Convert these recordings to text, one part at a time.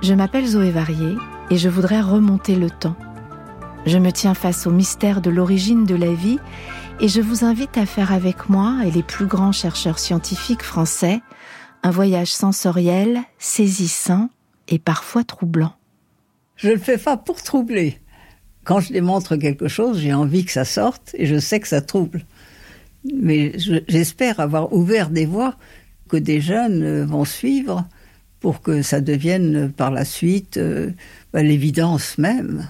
Je m'appelle Zoé Varier et je voudrais remonter le temps. Je me tiens face au mystère de l'origine de la vie et je vous invite à faire avec moi et les plus grands chercheurs scientifiques français un voyage sensoriel, saisissant et parfois troublant. Je ne le fais pas pour troubler. Quand je démontre quelque chose, j'ai envie que ça sorte et je sais que ça trouble. Mais j'espère avoir ouvert des voies que des jeunes vont suivre pour que ça devienne par la suite euh, bah, l'évidence même.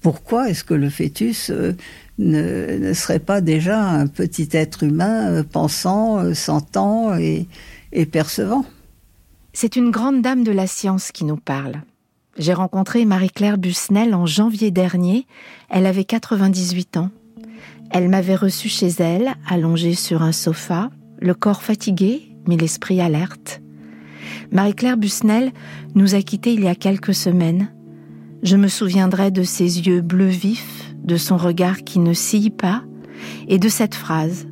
Pourquoi est-ce que le fœtus euh, ne, serait pas déjà un petit être humain euh, pensant, sentant et, et percevant? C'est une grande dame de la science qui nous parle. J'ai rencontré Marie-Claire Busnel en janvier dernier. Elle avait 98 ans. Elle m'avait reçu chez elle, allongée sur un sofa, le corps fatigué, mais l'esprit alerte. Marie-Claire Busnel nous a quittés il y a quelques semaines. Je me souviendrai de ses yeux bleus vifs, de son regard qui ne scie pas, et de cette phrase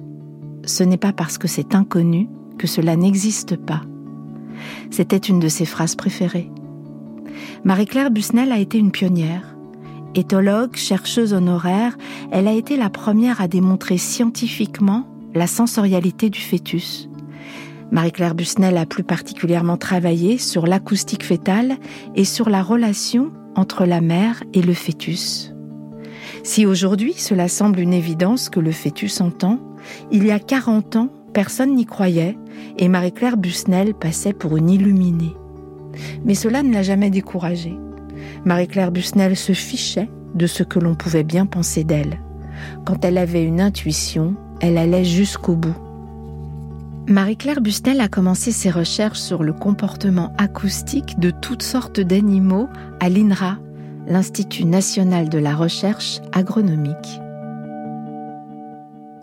Ce n'est pas parce que c'est inconnu que cela n'existe pas. C'était une de ses phrases préférées. Marie-Claire Busnel a été une pionnière. Éthologue, chercheuse honoraire, elle a été la première à démontrer scientifiquement la sensorialité du fœtus. Marie-Claire Busnel a plus particulièrement travaillé sur l'acoustique fétale et sur la relation entre la mère et le fœtus. Si aujourd'hui cela semble une évidence que le fœtus entend, il y a 40 ans, personne n'y croyait et Marie-Claire Busnel passait pour une illuminée. Mais cela ne l'a jamais découragée. Marie-Claire Busnel se fichait de ce que l'on pouvait bien penser d'elle. Quand elle avait une intuition, elle allait jusqu'au bout. Marie-Claire Bustel a commencé ses recherches sur le comportement acoustique de toutes sortes d'animaux à l'INRA, l'Institut national de la recherche agronomique.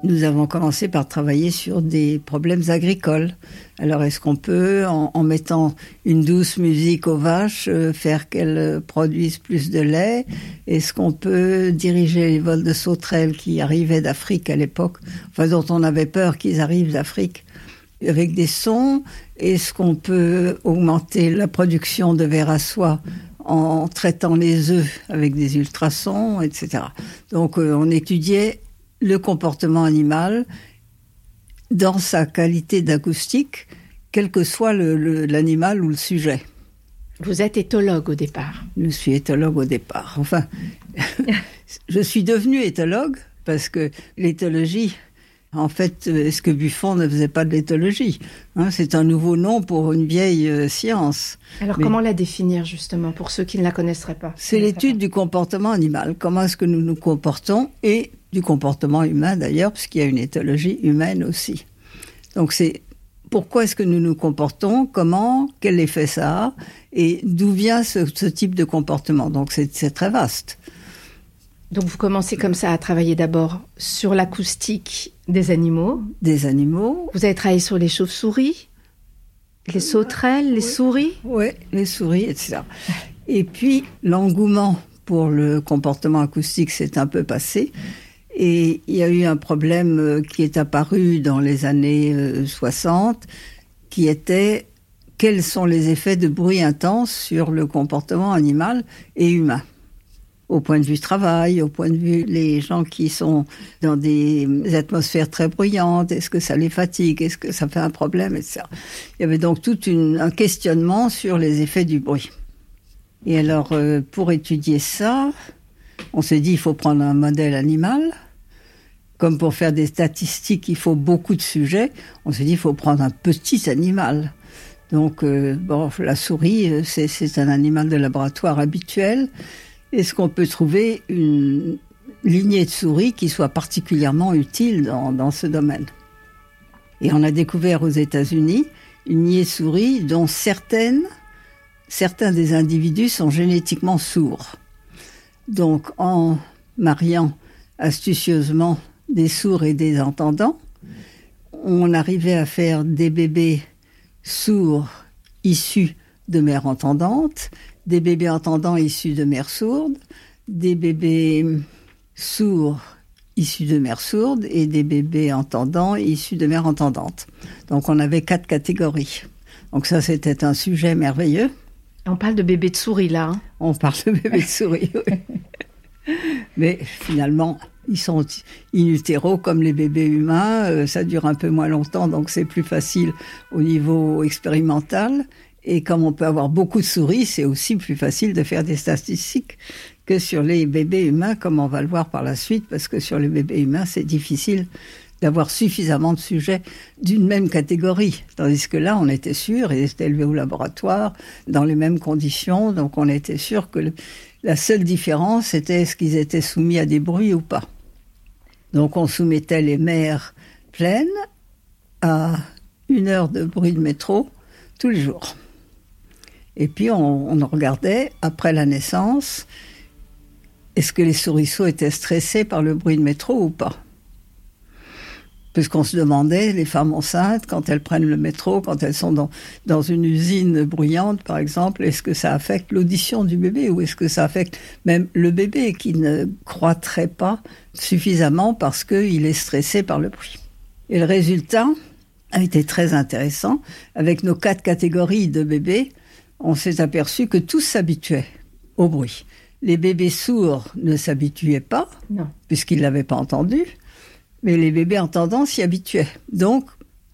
Nous avons commencé par travailler sur des problèmes agricoles. Alors est-ce qu'on peut, en, mettant une douce musique aux vaches, euh, faire qu'elles produisent plus de lait? Est-ce qu'on peut diriger les vols de sauterelles qui arrivaient d'Afrique à l'époque, enfin dont on avait peur qu'ils arrivent d'Afrique? Avec des sons Est-ce qu'on peut augmenter la production de verre à soie en traitant les œufs avec des ultrasons, etc. Donc euh, on étudiait le comportement animal dans sa qualité d'acoustique, quel que soit l'animal ou le sujet. Vous êtes éthologue au départ. Je suis éthologue au départ. Enfin, je suis devenu éthologue parce que l'éthologie, en fait, est-ce que Buffon ne faisait pas de l'éthologie hein, C'est un nouveau nom pour une vieille euh, science. Alors comment la définir justement pour ceux qui ne la connaisseraient pas? C'est l'étude du comportement animal. Comment est-ce que nous nous comportons et du comportement humain d'ailleurs, puisqu'il y a une éthologie humaine aussi. Donc c'est pourquoi est-ce que nous nous comportons, comment, quel effet ça a, et d'où vient ce, ce, type de comportement? Donc c'est très vaste. Donc vous commencez comme ça à travailler d'abord sur l'acoustique des animaux. Des animaux. Vous avez travaillé sur les chauves-souris, les sauterelles, les souris. Oui, les souris, etc. Et puis l'engouement pour le comportement acoustique s'est un peu passé. Et il y a eu un problème euh, qui est apparu dans les années 60, euh, qui était quels sont les effets de bruit intense sur le comportement animal et humain au point de vue travail, au point de vue les gens qui sont dans des atmosphères très bruyantes, est-ce que ça les fatigue, est-ce que ça fait un problème, etc. Il y avait donc tout un questionnement sur les effets du bruit. Et alors, euh, pour étudier ça, on s'est dit il faut prendre un modèle animal. Comme pour faire des statistiques, il faut beaucoup de sujets. On s'est dit il faut prendre un petit animal. Donc, euh, bon, la souris, euh, c'est un animal de laboratoire habituel. Est-ce qu'on peut trouver une lignée de souris qui soit particulièrement utile dans, ce domaine? Et on a découvert aux États-Unis une lignée de souris dont certains des individus sont génétiquement sourds. Donc, en mariant astucieusement des sourds et des entendants, on arrivait à faire des bébés sourds issus de mères entendantes, des bébés entendants issus de mères sourdes, des bébés sourds issus de mères sourdes et des bébés entendants issus de mères entendantes. Donc on avait quatre catégories. Donc ça c'était un sujet merveilleux. On parle de bébés de souris là. Hein. on parle de bébés de souris, oui. Mais finalement, ils sont in utero comme les bébés humains. Euh, ça dure un peu moins longtemps, donc c'est plus facile au niveau expérimental. Et comme on peut avoir beaucoup de souris, c'est aussi plus facile de faire des statistiques que sur les bébés humains, comme on va le voir par la suite, parce que sur les bébés humains, c'est difficile d'avoir suffisamment de sujets d'une même catégorie. Tandis que là, on était sûr, ils étaient élevés au laboratoire, dans les mêmes conditions, donc on était sûr que la seule différence, c'était est-ce qu'ils étaient soumis à des bruits ou pas. Donc on soumettait les mères pleines à une heure de bruit de métro tous les jours. Et puis on, on regardait, après la naissance, est-ce que les souriceaux étaient stressés par le bruit de métro ou pas? Puisqu'on se demandait, les femmes enceintes, quand elles prennent le métro, quand elles sont dans, dans une usine bruyante, par exemple, est-ce que ça affecte l'audition du bébé ou est-ce que ça affecte même le bébé qui ne croîtrait pas suffisamment parce qu'il est stressé par le bruit? Et le résultat a été très intéressant. Avec nos quatre catégories de bébés, on s'est aperçu que tous s'habituaient au bruit. Les bébés sourds ne s'habituaient pas, puisqu'ils ne l'avaient pas entendu, mais les bébés entendants s'y habituaient. Donc,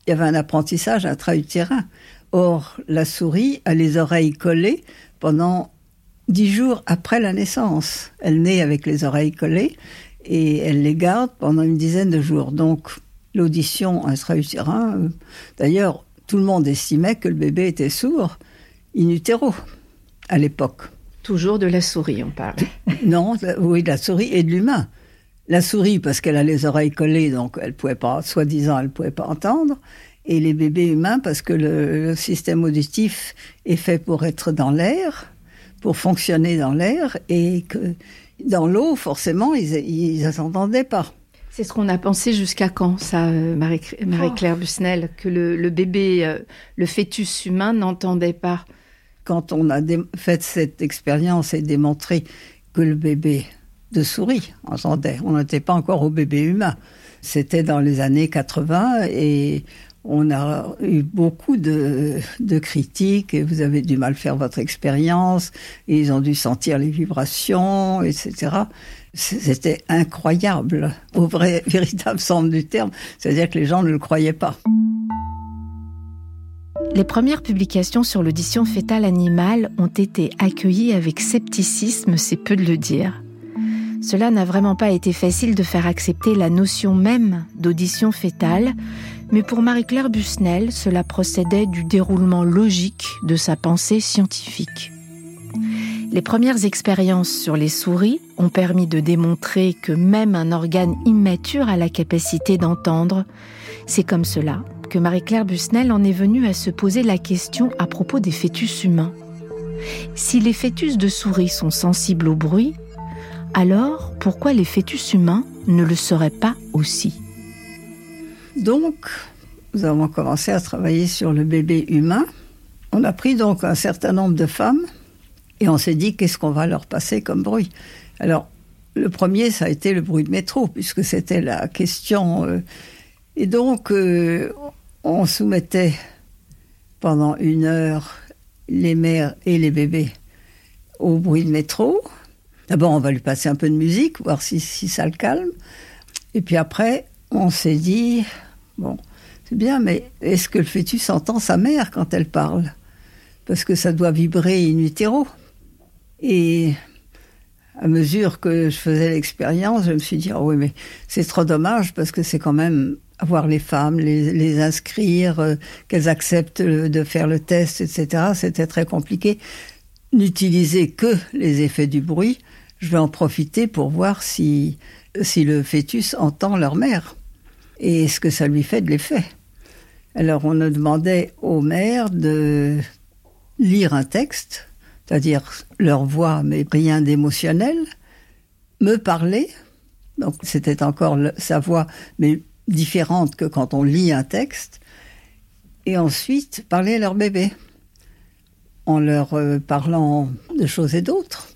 il y avait un apprentissage intra-utérin. Or, la souris a les oreilles collées pendant dix jours après la naissance. Elle naît avec les oreilles collées et elle les garde pendant une dizaine de jours. Donc, l'audition intra-utérin, euh, d'ailleurs, tout le monde estimait que le bébé était sourd in utero à l'époque. Toujours de la souris, on parle. non, oui, de la souris et de l'humain. La souris, parce qu'elle a les oreilles collées, donc elle pouvait pas, soi-disant, elle pouvait pas entendre. Et les bébés humains, parce que le, système auditif est fait pour être dans l'air, pour fonctionner dans l'air, et que dans l'eau, forcément, ils n'entendaient pas. C'est ce qu'on a pensé jusqu'à quand, ça, euh, Marie-Claire Busnel, que le, bébé, euh, le fœtus humain n'entendait pas? Quand on a fait cette expérience et démontré que le bébé de souris entendait, on n'était pas encore au bébé humain. C'était dans les années 80 et on a eu beaucoup de, critiques et vous avez du mal faire votre expérience ils ont dû sentir les vibrations, etc. C'était incroyable, au vrai, véritable sens du terme. C'est-à-dire que les gens ne le croyaient pas. Les premières publications sur l'audition fétale animale ont été accueillies avec scepticisme, c'est peu de le dire. Cela n'a vraiment pas été facile de faire accepter la notion même d'audition fétale, mais pour Marie-Claire Busnel, cela procédait du déroulement logique de sa pensée scientifique. Les premières expériences sur les souris ont permis de démontrer que même un organe immature a la capacité d'entendre. C'est comme cela que Marie-Claire Busnel en est venue à se poser la question à propos des fœtus humains. Si les fœtus de souris sont sensibles au bruit, alors pourquoi les fœtus humains ne le seraient pas aussi? Donc, nous avons commencé à travailler sur le bébé humain. On a pris donc un certain nombre de femmes et on s'est dit qu'est-ce qu'on va leur passer comme bruit? Alors, le premier, ça a été le bruit de métro, puisque c'était la question. Euh, et donc, euh, on soumettait pendant une heure les mères et les bébés au bruit de métro. D'abord, on va lui passer un peu de musique, voir si, ça le calme. Et puis après, on s'est dit, bon, c'est bien, mais est-ce que le fœtus entend sa mère quand elle parle? Parce que ça doit vibrer in utero. Et à mesure que je faisais l'expérience, je me suis dit, oh oui, mais c'est trop dommage parce que c'est quand même avoir les femmes, les, inscrire, euh, qu'elles acceptent de faire le test, etc. C'était très compliqué. N'utiliser que les effets du bruit, je vais en profiter pour voir si, si le fœtus entend leur mère et ce que ça lui fait de l'effet. Alors on a demandé aux mères de lire un texte c'est-à-dire leur voix, mais rien d'émotionnel, me parler. Donc c'était encore sa voix, mais différente que quand on lit un texte. Et ensuite parler à leur bébé en leur euh, parlant de choses et d'autres,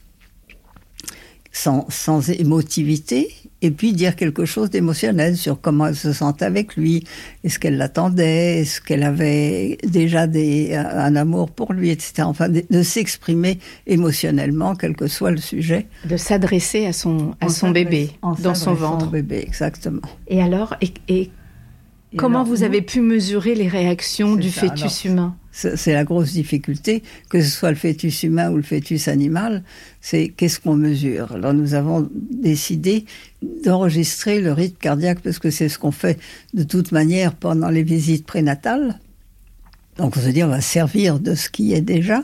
sans, sans émotivité, et puis dire quelque chose d'émotionnel sur comment elle se sentait avec lui, est-ce qu'elle l'attendait, est-ce qu'elle avait déjà des, un amour pour lui, etc. Enfin, de, s'exprimer émotionnellement, quel que soit le sujet. De s'adresser à son, à son bébé, dans son ventre. Son bébé, exactement. Et alors, et, et comment vous avez pu mesurer les réactions du fœtus humain? C'est la grosse difficulté, que ce soit le fœtus humain ou le fœtus animal, c'est qu'est-ce qu'on mesure. Alors nous avons décidé d'enregistrer le rythme cardiaque parce que c'est ce qu'on fait de toute manière pendant les visites prénatales. Donc on se dit on va servir de ce qui est déjà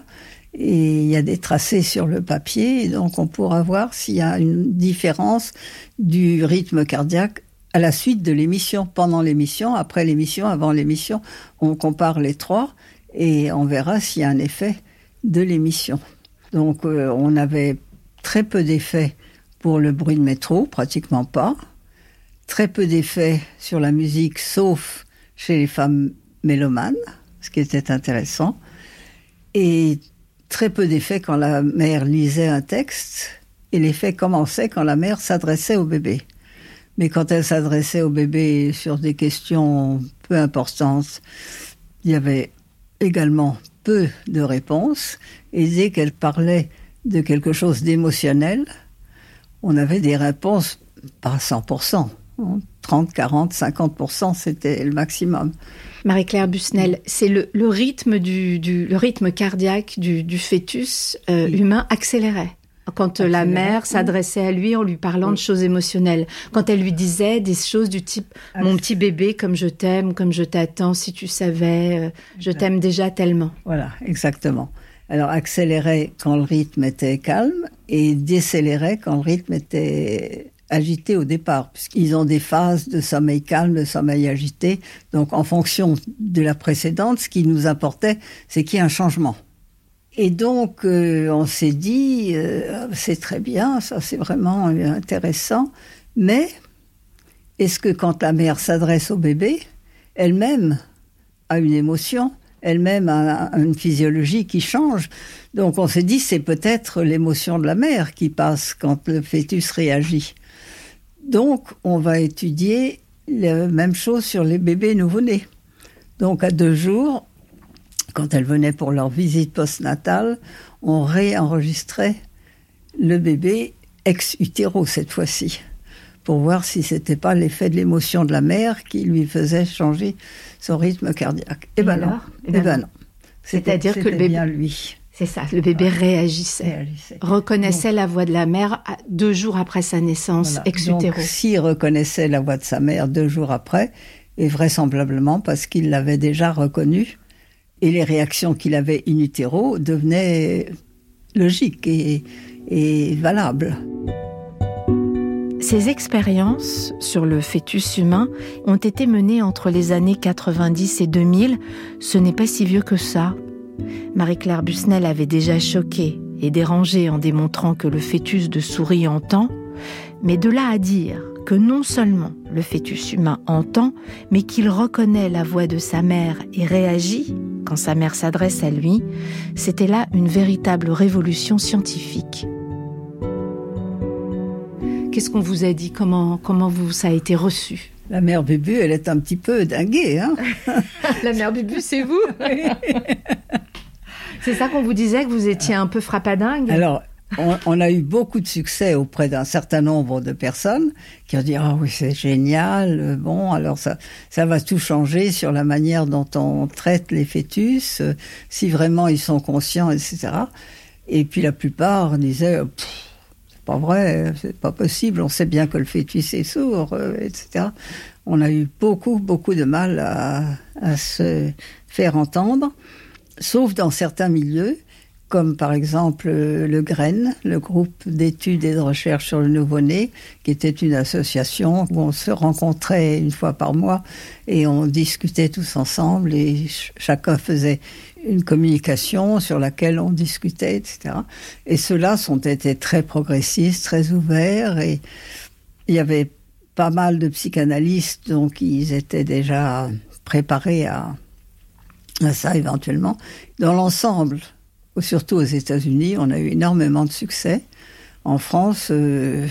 et il y a des tracés sur le papier, et donc on pourra voir s'il y a une différence du rythme cardiaque à la suite de l'émission, pendant l'émission, après l'émission, avant l'émission. On compare les trois et on verra s'il y a un effet de l'émission. Donc euh, on avait très peu d'effets pour le bruit de métro, pratiquement pas. Très peu d'effets sur la musique, sauf chez les femmes mélomanes, ce qui était intéressant. Et très peu d'effets quand la mère lisait un texte. Et l'effet commençait quand la mère s'adressait au bébé. Mais quand elle s'adressait au bébé sur des questions peu importantes, il y avait également peu de réponses, et dès qu'elle parlait de quelque chose d'émotionnel, on avait des réponses pas 100%. 30, 40, 50%, c'était le maximum. Marie-Claire Busnel, c'est le, rythme du, le rythme cardiaque du, fœtus euh, humain accéléré quand euh, la mère s'adressait à lui en lui parlant de choses émotionnelles, quand elle lui disait des choses du type mon petit bébé comme je t'aime, comme je t'attends, si tu savais, euh, je t'aime déjà tellement. Voilà, exactement. Alors accélérer quand le rythme était calme et décélérer quand le rythme était agité au départ, puisqu'ils ont des phases de sommeil calme, de sommeil agité. Donc en fonction de la précédente, ce qui nous importait, c'est qu'il y ait un changement. Et donc, euh, on s'est dit, euh, c'est très bien, ça c'est vraiment intéressant, mais est-ce que quand la mère s'adresse au bébé, elle-même a une émotion, elle-même a une physiologie qui change? Donc on s'est dit, c'est peut-être l'émotion de la mère qui passe quand le fœtus réagit. Donc on va étudier la même chose sur les bébés nouveau-nés. Donc à deux jours, quand elles venaient pour leur visite postnatale, on réenregistrait le bébé ex utéro cette fois-ci, pour voir si c'était pas l'effet de l'émotion de la mère qui lui faisait changer son rythme cardiaque. Et, ben non. Et ben, ben non. C'est-à-dire que le bébé bien lui. C'est ça, le bébé réagissait, reconnaissait la voix de la mère deux jours après sa naissance ex utéro. S'il reconnaissait la voix de sa mère deux jours après, et vraisemblablement parce qu'il l'avait déjà reconnue, et les réactions qu'il avait in utero devenaient logiques et, et valables. Ces expériences sur le fœtus humain ont été menées entre les années 90 et 2000. Ce n'est pas si vieux que ça. Marie-Claire Busnel avait déjà choqué et dérangé en démontrant que le fœtus de souris entend, mais de là à dire que non seulement le fœtus humain entend, mais qu'il reconnaît la voix de sa mère et réagit, quand sa mère s'adresse à lui, c'était là une véritable révolution scientifique. Qu'est-ce qu'on vous a dit? Comment, comment vous, ça a été reçu? La mère Bubu, elle est un petit peu dinguée. Hein? La mère Bubu, c'est vous? C'est ça qu'on vous disait, que vous étiez un peu frappadingue? Alors, on, a eu beaucoup de succès auprès d'un certain nombre de personnes qui ont dit ah oui c'est génial bon alors ça ça va tout changer sur la manière dont on traite les fœtus si vraiment ils sont conscients etc et puis la plupart disaient c'est pas vrai c'est pas possible on sait bien que le fœtus est sourd etc on a eu beaucoup beaucoup de mal à, à se faire entendre sauf dans certains milieux comme par exemple euh, le GREN, le groupe d'études et de recherche sur le nouveau-né, qui était une association où on se rencontrait une fois par mois et on discutait tous ensemble et chacun faisait une communication sur laquelle on discutait, etc. Et ceux-là sont été très progressistes, très ouverts et il y avait pas mal de psychanalystes, donc ils étaient déjà préparés à, à ça éventuellement. Dans l'ensemble, surtout aux États-Unis, on a eu énormément de succès. En France, euh,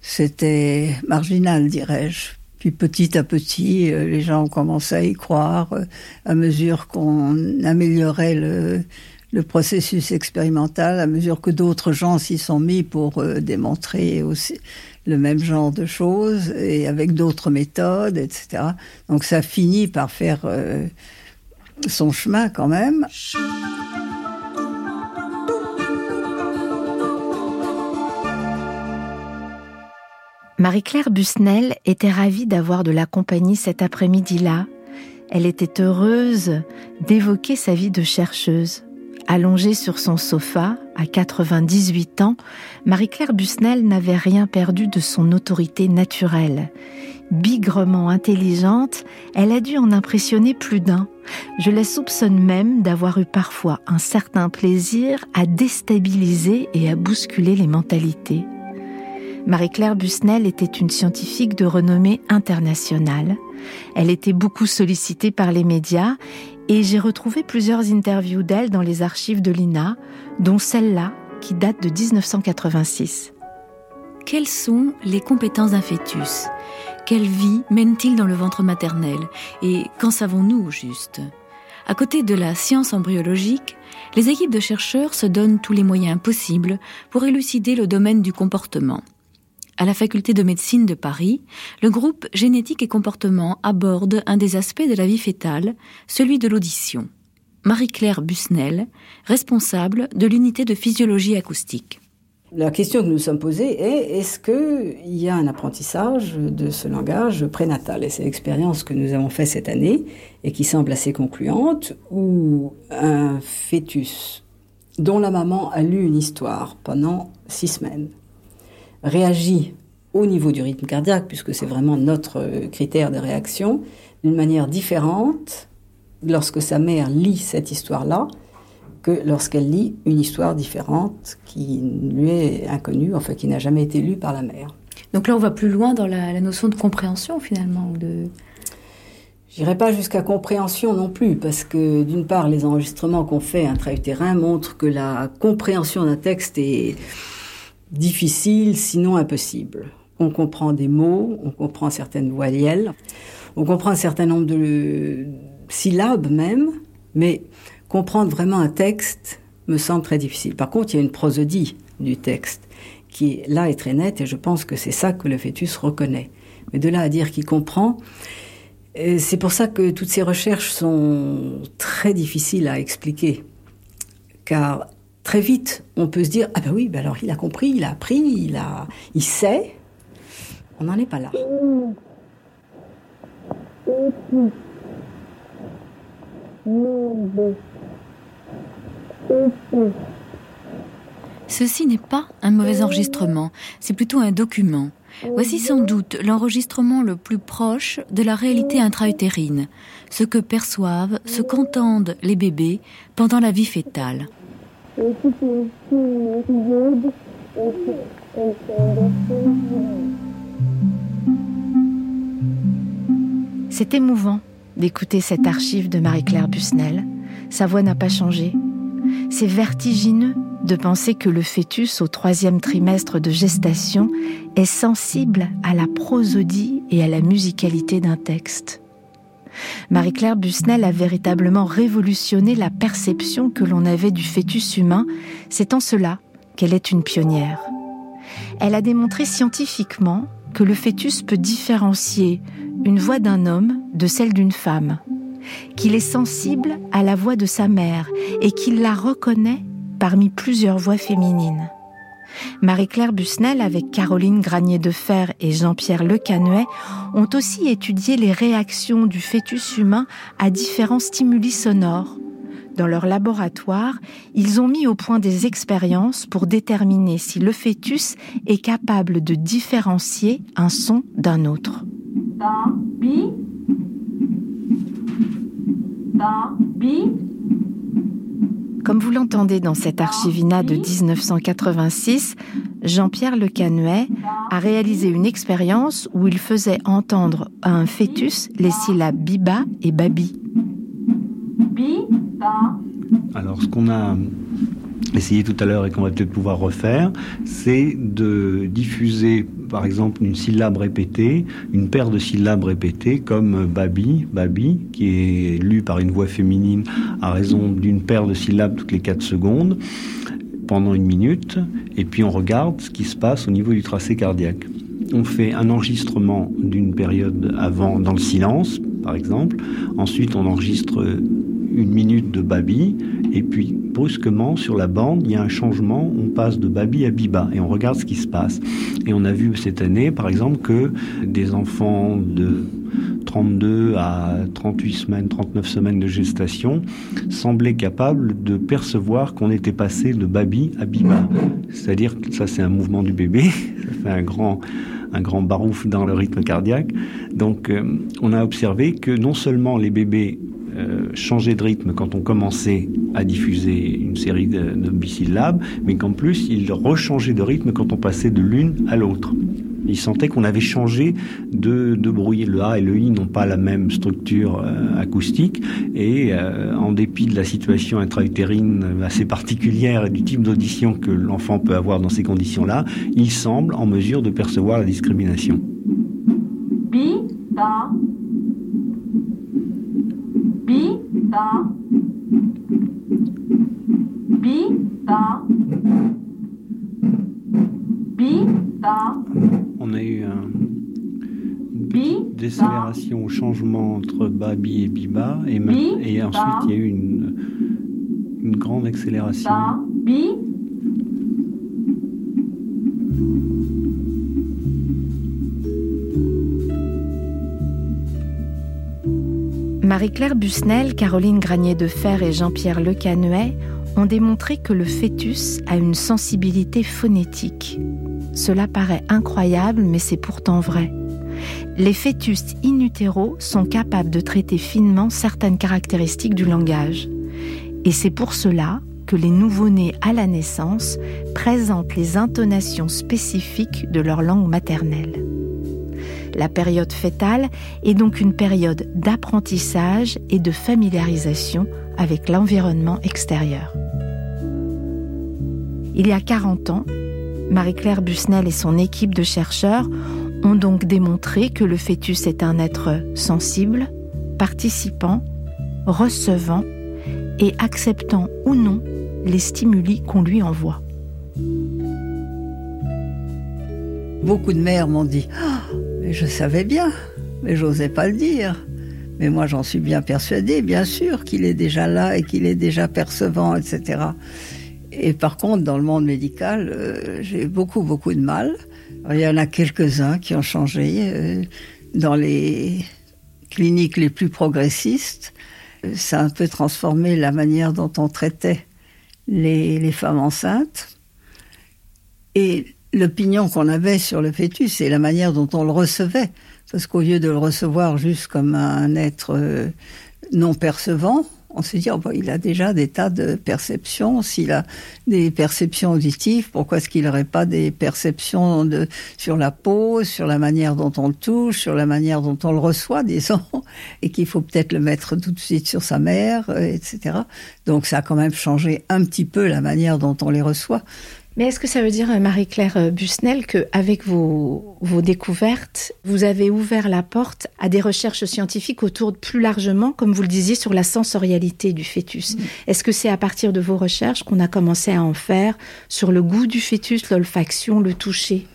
c'était marginal, dirais-je. Puis petit à petit, euh, les gens ont commencé à y croire euh, à mesure qu'on améliorait le, le, processus expérimental, à mesure que d'autres gens s'y sont mis pour démontrer aussi le même genre de choses et avec d'autres méthodes, etc. Donc ça finit par faire son chemin quand même. Marie-Claire Busnel était ravie d'avoir de la compagnie cet après-midi-là. Elle était heureuse d'évoquer sa vie de chercheuse. Allongée sur son sofa, à 98 ans, Marie-Claire Busnel n'avait rien perdu de son autorité naturelle. Bigrement intelligente, elle a dû en impressionner plus d'un. Je la soupçonne même d'avoir eu parfois un certain plaisir à déstabiliser et à bousculer les mentalités. Marie-Claire Busnel était une scientifique de renommée internationale. Elle était beaucoup sollicitée par les médias et j'ai retrouvé plusieurs interviews d'elle dans les archives de l'INA, dont celle-là qui date de 1986. Quelles sont les compétences d'un fœtus? Quelle vie mène-t-il dans le ventre maternel? Et qu'en savons-nous juste? À côté de la science embryologique, les équipes de chercheurs se donnent tous les moyens possibles pour élucider le domaine du comportement à la faculté de médecine de Paris, le groupe Génétique et Comportement aborde un des aspects de la vie fétale, celui de l'audition. Marie-Claire Busnel, responsable de l'unité de physiologie acoustique. La question que nous nous sommes posée est est-ce qu'il y a un apprentissage de ce langage prénatal? Et c'est l'expérience que nous avons faite cette année et qui semble assez concluante, où un fœtus dont la maman a lu une histoire pendant six semaines réagit au niveau du rythme cardiaque, puisque c'est vraiment notre euh, critère de réaction, d'une manière différente lorsque sa mère lit cette histoire-là que lorsqu'elle lit une histoire différente qui lui est inconnue, enfin qui n'a jamais été lue par la mère. Donc là, on va plus loin dans la, notion de compréhension finalement, de... J'irai pas jusqu'à compréhension non plus, parce que d'une part, les enregistrements qu'on fait intra-utérin montrent que la compréhension d'un texte est difficile, sinon impossible. On comprend des mots, on comprend certaines voyelles, on comprend un certain nombre de syllabes même, mais comprendre vraiment un texte me semble très difficile. Par contre, il y a une prosodie du texte qui là est très nette et je pense que c'est ça que le fœtus reconnaît. Mais de là à dire qu'il comprend, euh, c'est pour ça que toutes ces recherches sont très difficiles à expliquer. Car très vite, on peut se dire ah ben oui, ben alors il a compris, il a appris, il a, il sait. On n'en est pas là. Ceci n'est pas un mauvais enregistrement, c'est plutôt un document. Voici sans doute l'enregistrement le plus proche de la réalité intra-utérine, ce que perçoivent, ce qu'entendent les bébés pendant la vie fétale. C'est émouvant d'écouter cette archive de Marie-Claire Busnel. Sa voix n'a pas changé. C'est vertigineux de penser que le fœtus au troisième trimestre de gestation est sensible à la prosodie et à la musicalité d'un texte. Marie-Claire Busnel a véritablement révolutionné la perception que l'on avait du fœtus humain, c'est en cela qu'elle est une pionnière. Elle a démontré scientifiquement que le fœtus peut différencier une voix d'un homme de celle d'une femme, qu'il est sensible à la voix de sa mère et qu'il la reconnaît parmi plusieurs voix féminines. Marie-Claire Busnel, avec Caroline Granier de Fer et Jean-Pierre Lecanuet, ont aussi étudié les réactions du fœtus humain à différents stimuli sonores. Dans leur laboratoire, ils ont mis au point des expériences pour déterminer si le fœtus est capable de différencier un son d'un autre. Comme vous l'entendez dans cet archivina de 1986, Jean-Pierre Le Canuet a réalisé une expérience où il faisait entendre à un fœtus les syllabes biba et babi. Alors, ce qu'on a essayé tout à l'heure et qu'on va peut-être pouvoir refaire, c'est de diffuser, par exemple, une syllabe répétée, une paire de syllabes répétées, comme babi, babi, qui est lu par une voix féminine à raison d'une paire de syllabes toutes les 4 secondes, pendant une minute, et puis on regarde ce qui se passe au niveau du tracé cardiaque. On fait un enregistrement d'une période avant dans le silence, par exemple. Ensuite, on enregistre une minute de babi, et puis brusquement sur la bande, il y a un changement, on passe de babi à biba, et on regarde ce qui se passe. Et on a vu cette année, par exemple, que des enfants de 32 à 38 semaines, 39 semaines de gestation, semblaient capables de percevoir qu'on était passé de babi à biba. C'est-à-dire que ça, c'est un mouvement du bébé, ça fait un grand, un grand barouf dans le rythme cardiaque. Donc, euh, on a observé que non seulement les bébés euh, changer de rythme quand on commençait à diffuser une série de, de bisyllabes, mais qu'en plus, il rechangeait de rythme quand on passait de l'une à l'autre. Il sentait qu'on avait changé de, de. Le A et le I n'ont pas la même structure euh, acoustique et euh, en dépit de la situation intra-utérine assez particulière et du type d'audition que l'enfant peut avoir dans ces conditions-là, il semble en mesure de percevoir la discrimination. Bi, ba, on a eu un, une décélération au changement entre Babi et Biba, et, et ensuite il y a eu une, une grande accélération. Marie-Claire Busnel, Caroline Granier de Fer et Jean-Pierre Le Canuet ont démontré que le fœtus a une sensibilité phonétique. Cela paraît incroyable, mais c'est pourtant vrai. Les fœtus in utero sont capables de traiter finement certaines caractéristiques du langage. Et c'est pour cela que les nouveau-nés à la naissance présentent les intonations spécifiques de leur langue maternelle. La période fœtale est donc une période d'apprentissage et de familiarisation avec l'environnement extérieur. Il y a 40 ans, Marie-Claire Busnel et son équipe de chercheurs ont donc démontré que le fœtus est un être sensible, participant, recevant et acceptant ou non les stimuli qu'on lui envoie. Beaucoup de mères m'ont dit je savais bien, mais j'osais pas le dire. Mais moi, j'en suis bien persuadée, bien sûr, qu'il est déjà là et qu'il est déjà percevant, etc. Et par contre, dans le monde médical, euh, j'ai beaucoup, beaucoup de mal. il y en a quelques-uns qui ont changé. Euh, dans les cliniques les plus progressistes, ça a un peu transformé la manière dont on traitait les, les femmes enceintes. Et l'opinion qu'on avait sur le fœtus et la manière dont on le recevait. Parce qu'au lieu de le recevoir juste comme un être euh, non percevant, on s'est dit, oh, bah, il a déjà des tas de perceptions. S'il a des perceptions auditives, pourquoi est-ce qu'il n'aurait pas des perceptions de, sur la peau, sur la manière dont on le touche, sur la manière dont on le reçoit, disons, et qu'il faut peut-être le mettre tout de suite sur sa mère, euh, etc. Donc ça a quand même changé un petit peu la manière dont on les reçoit. Mais est-ce que ça veut dire, euh, Marie-Claire euh, Busnel, qu'avec vos, vos découvertes, vous avez ouvert la porte à des recherches scientifiques autour de plus largement, comme vous le disiez, sur la sensorialité du fœtus? Mm. Est-ce que c'est à partir de vos recherches qu'on a commencé à en faire sur le goût du fœtus, l'olfaction, le toucher?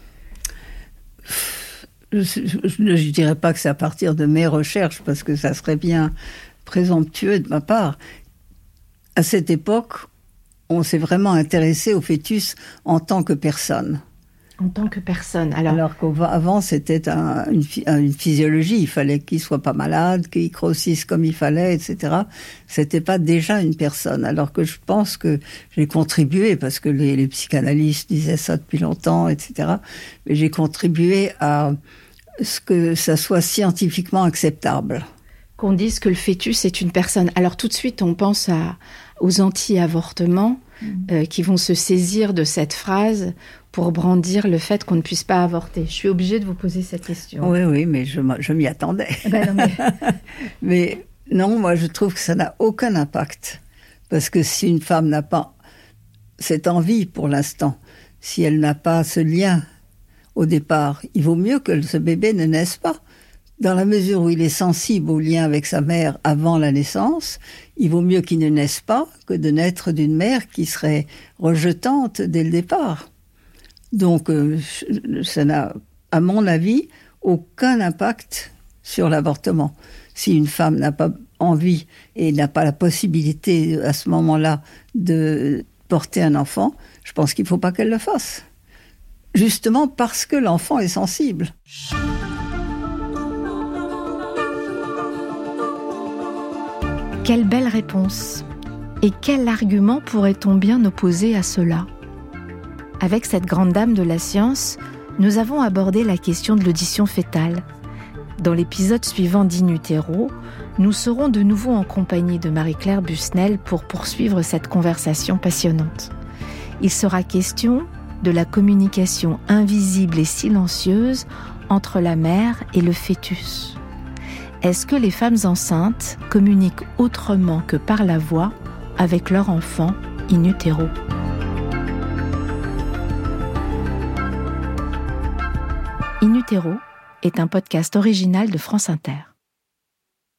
Je ne dirais pas que c'est à partir de mes recherches, parce que ça serait bien présomptueux de ma part. À cette époque, on s'est vraiment intéressé au fœtus en tant que personne. En tant que personne. Alors, Alors qu'avant, c'était une, une, physiologie. Il fallait qu'il soit pas malade, qu'il grossisse comme il fallait, etc. C'était pas déjà une personne. Alors que je pense que j'ai contribué, parce que les, les, psychanalystes disaient ça depuis longtemps, etc. Mais j'ai contribué à ce que ça soit scientifiquement acceptable. Qu'on dise que le fœtus est une personne. Alors tout de suite, on pense à, aux anti-avortements mm. euh, qui vont se saisir de cette phrase pour brandir le fait qu'on ne puisse pas avorter. Je suis obligée de vous poser cette question. Oui, oui, mais je, m'y attendais. Eh ben non, mais... non, moi je trouve que ça n'a aucun impact. Parce que si une femme n'a pas cette envie pour l'instant, si elle n'a pas ce lien au départ, il vaut mieux que ce bébé ne naisse pas. Dans la mesure où il est sensible au lien avec sa mère avant la naissance, il vaut mieux qu'il ne naisse pas que de naître d'une mère qui serait rejetante dès le départ. Donc, euh, ça n'a, à mon avis, aucun impact sur l'avortement. Si une femme n'a pas envie et n'a pas la possibilité à ce moment-là de porter un enfant, je pense qu'il ne faut pas qu'elle le fasse. Justement parce que l'enfant est sensible. Quelle belle réponse Et quel argument pourrait-on bien opposer à cela? Avec cette grande dame de la science, nous avons abordé la question de l'audition fétale. Dans l'épisode suivant d'Inutero, nous serons de nouveau en compagnie de Marie-Claire Busnel pour poursuivre cette conversation passionnante. Il sera question de la communication invisible et silencieuse entre la mère et le fœtus. Est-ce que les femmes enceintes communiquent autrement que par la voix avec leur enfant in utero? In utero est un podcast original de France Inter.